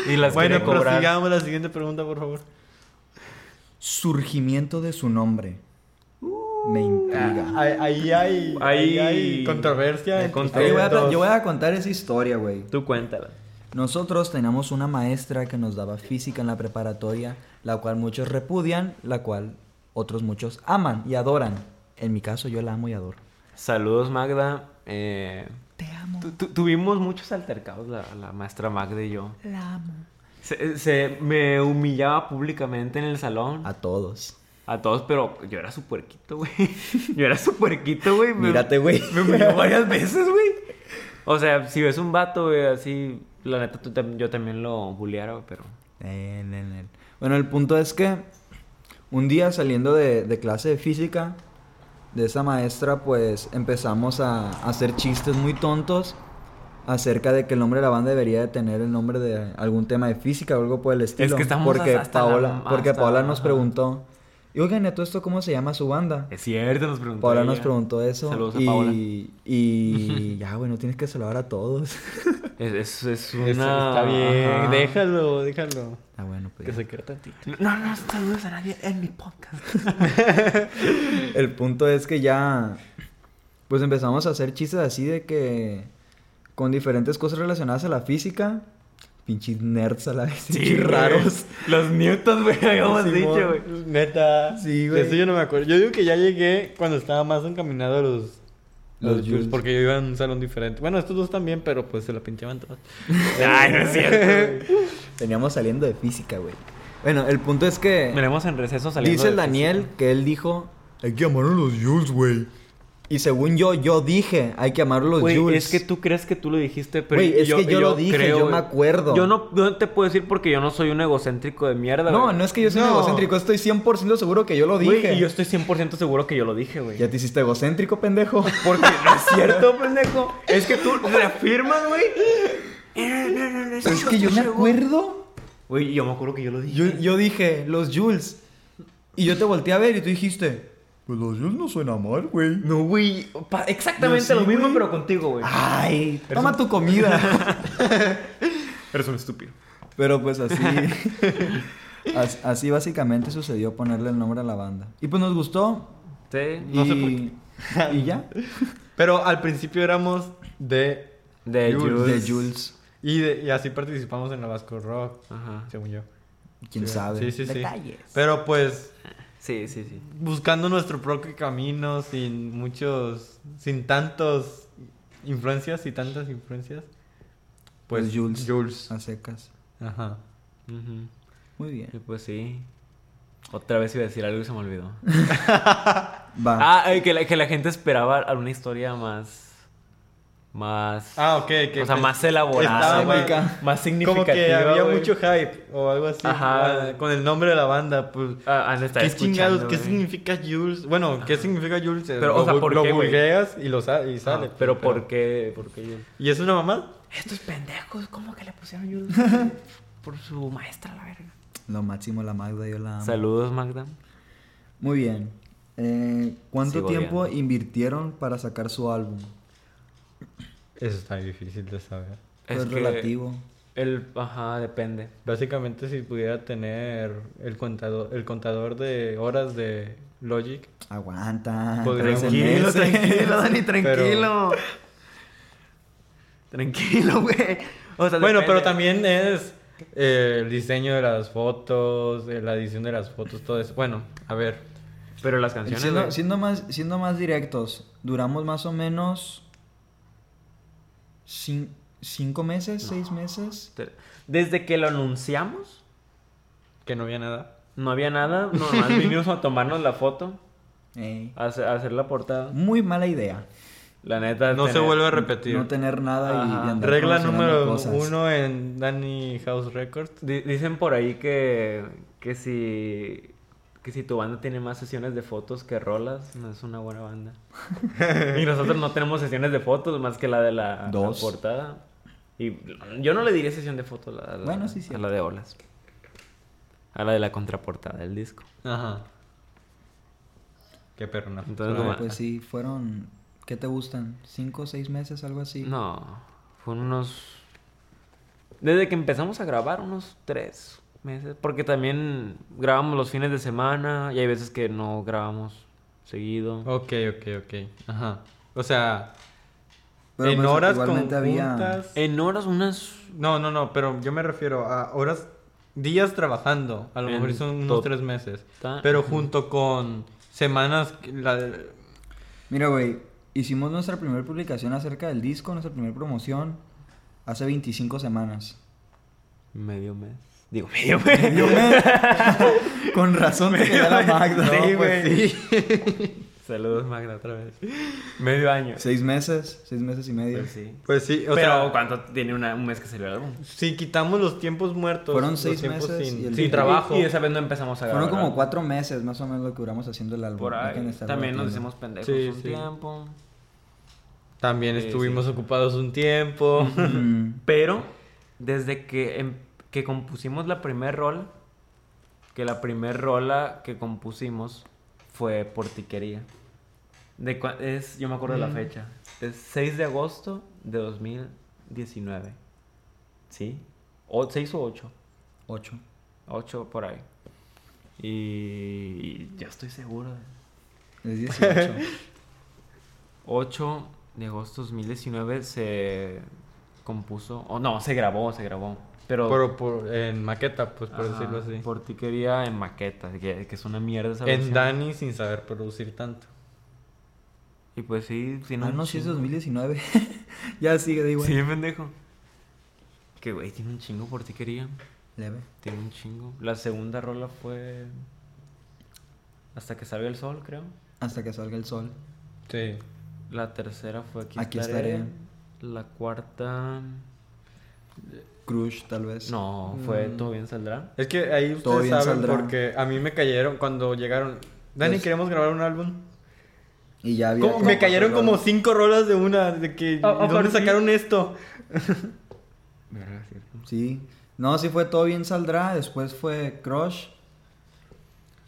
Y las bueno, quiere cobrar. prosigamos la siguiente pregunta, por favor. Surgimiento de su nombre. Me intriga. Ahí, ahí hay, ahí Ahí- hay controversia. controversia. Yo voy, a, ustedes yo voy dos. a contar esa historia, güey. Tú cuéntala. Nosotros teníamos una maestra que nos daba física en la preparatoria, la cual muchos repudian, la cual otros muchos aman y adoran. En mi caso, yo la amo y adoro. Saludos, Magda. Eh, Te amo. tu- tu- tuvimos muchos altercados, la, la maestra Magda y yo. La amo. Se, se- me humillaba públicamente en el salón. A todos. A todos, pero yo era su puerquito, güey. Yo era su puerquito, güey. Mírate, güey. Me humilló varias veces, güey. O sea, si ves un vato, güey, así, la neta, tú yo también lo bulleara, pero... Eh, ne, ne. Bueno, el punto es que un día saliendo de, de clase de física de esa maestra, pues empezamos a, a hacer chistes muy tontos acerca de que el nombre de la banda debería de tener el nombre de algún tema de física o algo por el estilo. que estamos porque hasta la- Paola, porque hasta- Paola nos preguntó Y oigan, ¿y a todo esto cómo se llama su banda? Es cierto, nos preguntó. Paola nos preguntó eso. Saludos a y, Paola. Y ya, bueno, tienes que saludar a todos. Es, es, es una... Eso está bien, Ajá. déjalo, déjalo. Ah, bueno, pues Que ya. se quede tantito. No, no saludes a nadie en mi podcast. El punto es que ya, pues empezamos a hacer chistes así de que con diferentes cosas relacionadas a la física. Pinches nerds a la vez, pinches raros. Los Newtons, güey, habíamos Simón. dicho, güey. Neta. Sí, güey. Eso yo no me acuerdo. Yo digo que ya llegué cuando estaba más encaminado a los. Los Los, Jules. Porque yo iba en un salón diferente. Bueno, estos dos también, pero pues se la pinchaban todos. Ay, no es cierto, güey. Veníamos saliendo de física, güey. Bueno, el punto es que Miremos en receso saliendo dice el Daniel física. que él dijo, hay que llamar a los Jules, güey. Y según yo, yo dije, hay que llamar a los Güey, Jules. es que tú crees que tú lo dijiste, pero Güey, es que yo lo dije, yo me acuerdo. Yo no, no te puedo decir porque yo no soy un egocéntrico de mierda, No, güey. no es que yo sea un egocéntrico, estoy 100% seguro que yo lo dije. Güey, y yo estoy 100% seguro que yo lo dije, güey. Ya te hiciste egocéntrico, pendejo. Porque no es cierto, pendejo. Es que tú reafirmas, güey. Eh, no, no, no, Pero es que yo me acuerdo. Güey, yo me acuerdo que yo lo dije. Yo, yo dije, los Jules. Y yo te volteé a ver y tú dijiste, pues los Jules no suena mal, güey. No, güey. Exactamente sí, lo mismo, güey. pero contigo, güey. Ay, toma tu comida. Eres un estúpido. Pero pues así. as- así básicamente sucedió ponerle el nombre a la banda. Y pues nos gustó. Sí. No y, sé por y ya. Pero al principio éramos de. De Jules. De Jules. Jules. Y, de- y así participamos en la Vasco Rock, Ajá. según yo. Quién Sí, sabe. Sí, sí, sí. Detalles. Pero pues, Sí, sí, sí. buscando nuestro propio camino, sin muchos. Sin tantos influencias y tantas influencias. Pues Pues Jules. Jules. A secas. Ajá. Ujú. Muy bien. Y pues sí. Otra vez iba a decir algo y se me olvidó. Va. Ah, eh, que la, que la gente esperaba alguna historia más. Más. Ah, ok. Que o sea, más elaborada, más- Más Como significativa. que había mucho hype o algo así. Ajá. ah, Con el nombre de la banda, pues. Ah, ¿Qué chingados? ¿Qué significa Jules? Bueno, ¿qué significa Jules? Pero, lo, o sea, ¿por lo qué, y lo sa- y sale. Ah, pero pues, ¿por qué? ¿Por qué? ¿Y es una mamá? Estos pendejos, ¿cómo que le pusieron Jules? Por su maestra, la verga. Lo máximo, la Magda, yo la amo. Saludos, Magda. Muy bien. Eh, ¿Cuánto Sigo tiempo invirtieron para sacar su álbum? Eso está difícil de saber. Es Es que relativo. El, ajá, depende. Básicamente, si pudiera tener el contador, el contador de horas de Logic, Aguanta. Podría- 13 Tranquilo, meses. tranquilo, Dani, Pero- tranquilo. Tranquilo, güey. O sea, Bueno, depende. pero también es eh, el diseño de las fotos, eh, la edición de las fotos, todo eso. Bueno, a ver. Pero las canciones. Siendo, güey. siendo más, siendo más directos, duramos más o menos cin- cinco meses, seis meses. Desde que lo anunciamos, Que no había nada. no había nada. Nomás vinimos a tomarnos la foto, Ey, a hacer, a hacer la portada. Muy mala idea. La neta. No se tener- vuelve a repetir. No tener nada y- Ajá. y, andar Regla número cosas. uno en Danny House Records. Di- Dicen por ahí que, que si que si tu banda tiene más sesiones de fotos que rolas, no es una buena banda. y nosotros no tenemos sesiones de fotos más que la de la, la portada. Y yo no le diría sesión de fotos a la, Bueno, sí, a cierto. la de olas. A la de la contraportada del disco. Ajá. Qué perrona. Entonces, Pero, pues sí, fueron. ¿Qué te gustan? ¿Cinco o seis meses, algo así? No, fueron unos... Desde que empezamos a grabar, unos tres meses. Porque también grabamos los fines de semana y hay veces que no grabamos seguido. Ok, ok, ok. Ajá. O sea, Pero, en pues, horas había- conjuntas... En horas unas... No, no, no, pero yo me refiero a horas, días trabajando. A lo En mejor son unos tres meses. Ta- Pero junto con semanas... la- Mira, güey, hicimos nuestra primera publicación acerca del disco, nuestra primera promoción, hace 25 semanas. Medio mes. Digo, medio mes. Yo me- Con razón te quedé la Magda. Sí, No, pues, güey. sí. Saludos, Magda, otra vez. Medio año. Seis meses, seis meses y medio. Pues sí. Pues sí, o Pero, sea, ¿cuánto tiene una- un mes que salió el álbum? si quitamos los tiempos muertos... Fueron seis meses sin, y el- sin y- trabajo. Y, esa vez no empezamos a grabar. Fueron como cuatro meses más o menos lo que duramos haciendo el álbum. Por ahí. También nos hicimos pendejos Sí, un sí. tiempo. También Sí, estuvimos sí. ocupados un tiempo. Mm, Pero, desde que, em- que compusimos la primer rol, que la primer rola que compusimos fue Portiquería. De es, yo me acuerdo de la Mm. fecha. Es 6 de agosto de 2019. ¿Sí? O, ¿6 o 8? 8. 8 por ahí. Y, y ya estoy seguro. Es 18. 8 de agosto 2019 se compuso. O no, se grabó, se grabó. Pero. Por, por- en maqueta, pues por Ajá, decirlo así. Portiquería en maqueta, que, que es una mierda esa En versión. Dani sin saber producir tanto. Y pues sí, tiene ah, un no, sí es chingo. 2019. ya sigue, de igual. Sí, pendejo. Que güey, tiene un chingo portiquería. Leve. Tiene un chingo. La segunda rola fue. Hasta que salga el sol, creo. Hasta que salga el sol. Sí. La tercera fue Aquí, Aquí estaré. estaré. La cuarta. Crush, tal vez. No, fue Mm. Todo bien saldrá. Es que ahí Todo ustedes bien saben saldrá. porque a mí me cayeron cuando llegaron. Dani, Pues- queremos grabar un álbum. Y ya había. Me cayeron como rolas. cinco rolas de una. De que, Ah, ¿y ¿Dónde sacaron esto? Sí. No, sí fue Todo Bien Saldrá. Después fue Crush.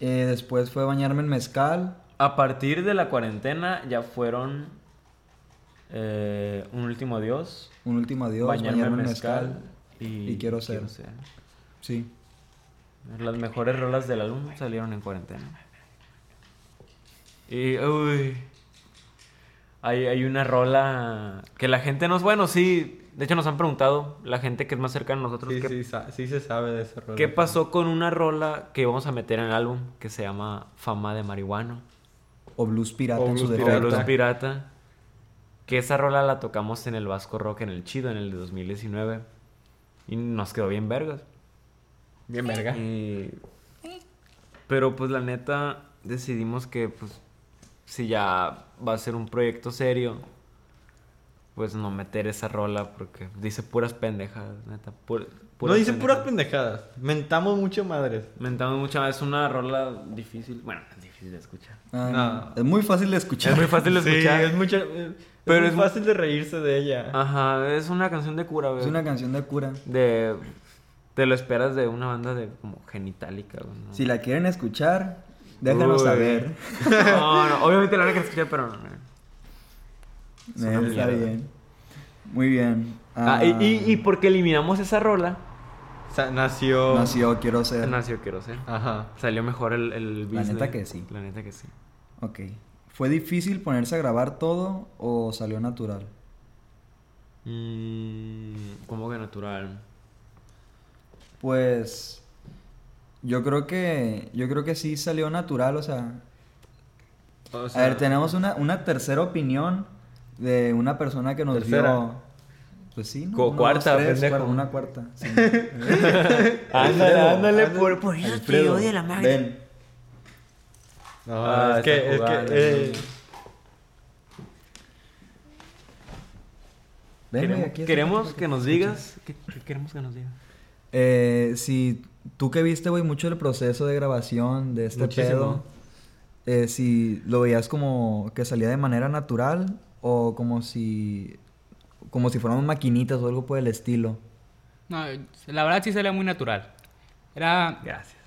Eh, después fue Bañarme en Mezcal. A partir de la cuarentena ya fueron. eh, un último adiós. Un último adiós. bañarme, en mezcal. Y, y Quiero Ser. Sí. Las mejores rolas del álbum salieron en cuarentena. Y, uy. Hay, hay una rola que la gente nos. Bueno, sí. De hecho, nos han preguntado, la gente que es más cercana a nosotros, Sí, ¿qué, sí, sí se sabe de esa rola. qué pasó con una rola que vamos a meter en el álbum que se llama Fama de Marihuana? O Blues Pirata O en su Blues Pirata. defecto. Blues Pirata. Que esa rola la tocamos en el Vasco Rock en el Chido en el de 2019. Y nos quedó bien vergas. Bien verga. Y- Pero pues la neta decidimos que pues si ya va a ser un proyecto serio, pues no meter esa rola porque dice puras pendejadas, neta. pu- No dice puras pendejadas. Mentamos mucho madres. Mentamos mucho, es una rola difícil, bueno, es difícil de escuchar. Ah, No. Es muy fácil de escuchar. Es muy fácil de Sí, escuchar. es mucha- eh, Pero es muy fácil de reírse de ella. Ajá, es una canción de cura, güey. Es una canción de cura. De... Te lo esperas de una banda de como genitálica, güey. ¿no? Si la quieren escuchar, déjanos Uy. saber. No, no, obviamente la van a querer escuchar, pero no. no. Eh, está mierda. bien. Muy bien. Ah, y, y, y porque eliminamos esa rola, O sea, nació. Nació Quiero Ser. nació Quiero Ser. Ajá. Salió mejor el, el La business. neta que sí. La neta que sí. Ok. ¿Fue difícil ponerse a grabar todo o salió natural? Mm, como que natural. Pues yo creo que yo creo que sí salió natural, o sea, O a ver, tenemos una, una tercera opinión de una persona que nos Tercera. dio pues sí, ¿no? Uno, cuarta, dos, tres, pendejo. una cuarta. sí. Ándale, ándale, ándale. por, por eso que Alfredo, odia la magia. Ven. No, Ah, es que, es que, eh, Queremos, aquí que nos digas. ¿Qué, qué queremos que nos digas? Eh, si tú que viste, güey, mucho el proceso de grabación de este Muchísimo. pedo, eh, si lo veías como que salía de manera natural o como si como si fueran maquinitas o algo por el estilo. No, la verdad sí salía muy natural. Era, Gracias.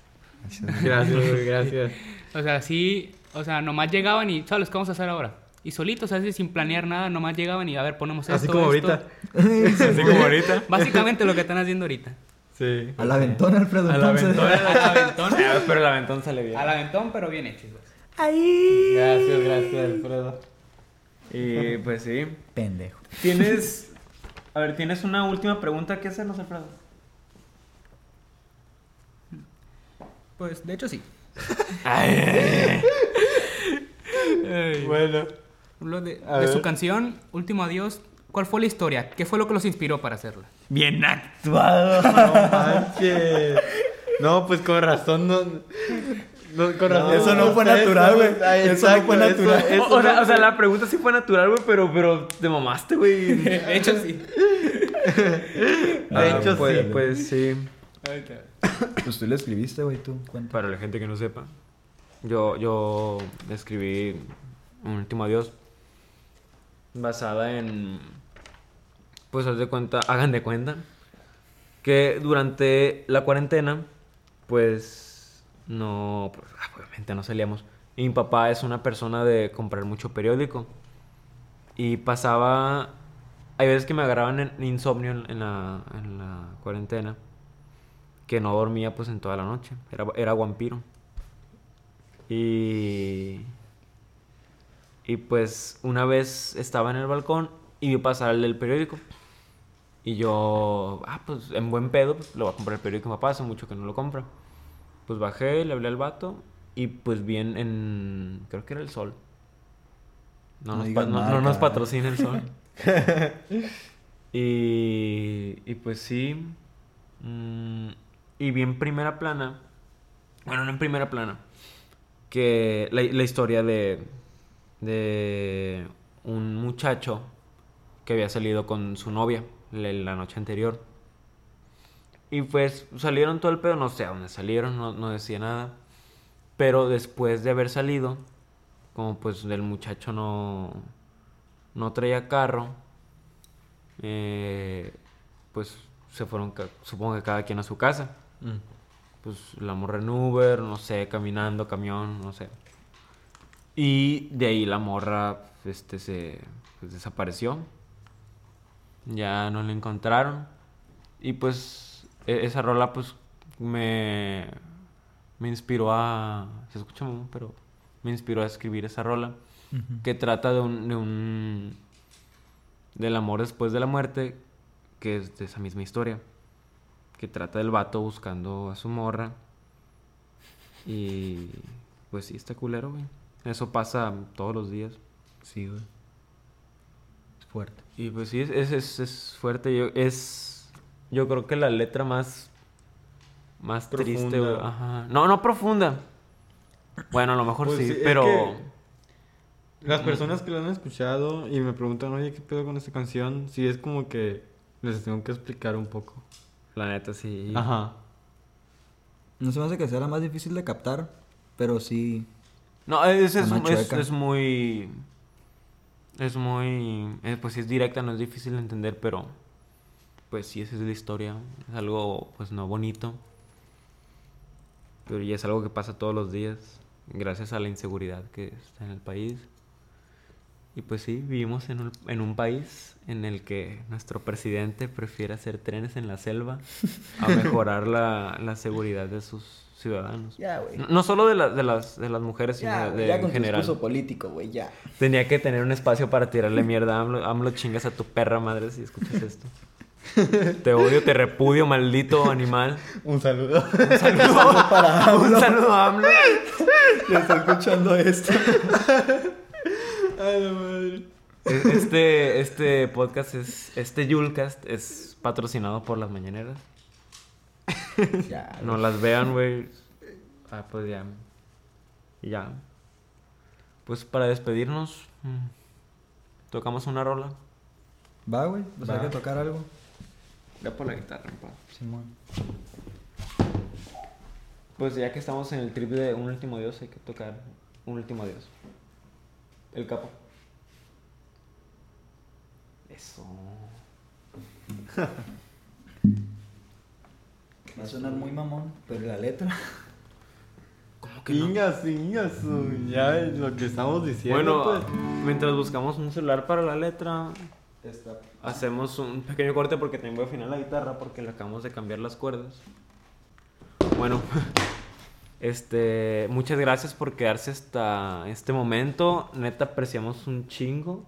Gracias, gracias. o sea, sí, o sea, nomás llegaban y, ¿sabes qué vamos a hacer ahora? Y solitos, así sin planear nada, nomás llegaban y a ver, ponemos esto. Así como esto. ahorita. Así como ahorita. Básicamente lo que están haciendo ahorita. Sí. Al aventón, Alfredo. Al entonces. aventón. Al aventón. Ah, Pero el aventón sale bien. Al aventón, pero bien hecho. güey. Gracias, gracias, Alfredo. Y pues sí. Pendejo. Tienes. A ver, tienes una última pregunta que hacernos, Alfredo. Pues, de hecho, sí. Bueno. Lo de, A de su canción, Último Adiós, ¿cuál fue la historia? ¿Qué fue lo que los inspiró para hacerla? Bien actuado. No manches. No, pues con razón no. no, con razón Eso no fue natural, güey. Ah, Eso no fue natural. eso o, sea, no o sea, la pregunta sí fue natural, güey, pero, pero te mamaste, güey. De hecho, sí. De hecho, pues, sí. Pues sí. Pues tú le escribiste, güey, tú. Cuenta. Para la gente que no sepa, yo, yo escribí un último adiós basada en. Pues haz de cuenta, hagan de cuenta que durante la cuarentena, pues no, pues, ah, obviamente no salíamos. Y mi papá es una persona de comprar mucho periódico. Y pasaba, hay veces que me agarraban en insomnio en, en la, en la cuarentena, que no dormía pues en toda la noche, era, era vampiro. Y... Y pues una vez estaba en el balcón y vi pasar el del periódico. Y yo, ah, pues en buen pedo, pues, lo voy a comprar el periódico mi papá, hace mucho que no lo compra. Pues bajé, le hablé al vato y pues bien en, creo que era el sol. No, No nos, patrocina el sol. y, y pues sí. mm, y vi en primera plana. Bueno, no en primera plana. Que la, historia de, de un muchacho que había salido con su novia la, noche anterior. Y pues salieron todo el pedo, no sé a dónde salieron, no, no decía nada. Pero después de haber salido, como pues el muchacho no, no traía carro, eh, pues se fueron, supongo que cada quien a su casa. Mm. Pues la morra en Uber, no sé, caminando, camión, no sé. Y de ahí la morra este, se pues, desapareció. Ya no la encontraron. Y pues e- esa rola pues me, me inspiró a... Se escucha muy, pero me inspiró a escribir esa rola. Que trata de un, de un... Del amor después de la muerte. Que es de esa misma historia. Que trata del vato buscando a su morra. Y... Pues sí, está culero, güey. Eso pasa todos los días. Sí, güey. Es fuerte. Y pues sí, es, es, es, es fuerte. Yo, es, yo creo que la letra más, más triste, güey. Ajá. No, no profunda. Bueno, a lo mejor Pues sí, pero... que- Las personas que lo han escuchado y me preguntan, oye, ¿qué pedo con esta canción? Sí, es como que les tengo que explicar un poco. La neta, sí. Ajá. No se me hace que sea la más difícil de captar, pero sí. No, es, es, es muy... Es muy... eh, pues sí es directa, no es difícil de entender, pero... Pues sí, esa es la historia. Es algo, pues no bonito. Pero ya es algo que pasa todos los días. Gracias a la inseguridad que está en el país. Y pues sí, vivimos en un, en un país en el que nuestro presidente prefiere hacer trenes en la selva a mejorar la, la seguridad de sus ciudadanos. Ya, güey. No, no solo de, la- de, las, de las mujeres, sino de, ya en con general. político, güey, ya. Tenía que tener un espacio para tirarle mierda a AMLO. AMLO chingas a tu perra madre si escuchas esto. te odio, te repudio, maldito animal. Un saludo. Un saludo, para un saludo a AMLO. Está escuchando esto. Ay, la madre. E- Este, este podcast es, este Yulcast es patrocinado por las mañaneras. Ya. No las vean, güey. Ah, pues ya. Ya. Pues para despedirnos, tocamos una rola. Va, güey. Pues hay que tocar algo. Ya por la guitarra, pa. Simón. Pues ya que estamos en el trip de un último dios, hay que tocar un último dios. El capo. Eso. Va a sonar muy mamón, pero la letra. ¿Cómo que no? Ingas, ingas, ya es lo que estamos diciendo. Bueno, pues. mientras buscamos un celular para la letra, hacemos un pequeño corte porque también voy a afinar la guitarra porque le acabamos de cambiar las cuerdas. Bueno, este, muchas gracias por quedarse hasta este momento. Neta, apreciamos un chingo.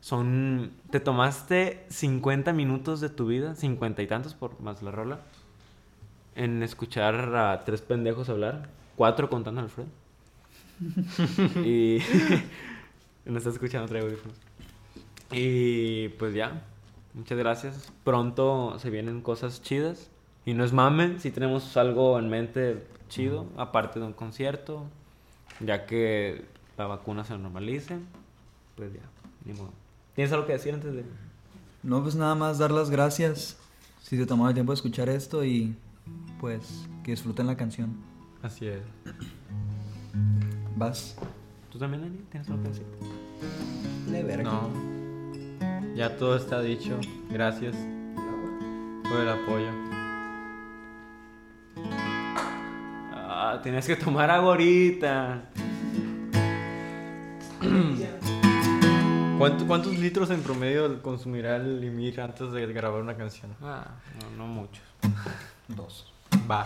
Son, te tomaste 50 minutos de tu vida, 50 y tantos por más la rola, en escuchar a tres pendejos hablar, cuatro contando a Alfred. y no está escuchando, traigo audífonos. Y pues ya, muchas gracias. Pronto se vienen cosas chidas. Y no es mame, si tenemos algo en mente chido, aparte de un concierto, ya que la vacuna se normalice, pues ya, ni modo. ¿Tienes algo que decir antes de...? No, pues nada más dar las gracias. Si se tomaron el tiempo de escuchar esto y pues que disfruten la canción. Así es. Vas. ¿Tú también, Dani? ¿Tienes algo que decir? De verga. No. Ya todo está dicho. Gracias por el apoyo. tienes que tomar agua ahorita. ¿Cuántos litros en promedio consumirá el Limir antes de grabar una canción? Ah, no, no muchos. Dos. Va.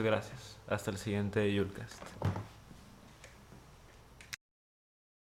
Muchas gracias. Hasta el siguiente Yulcast.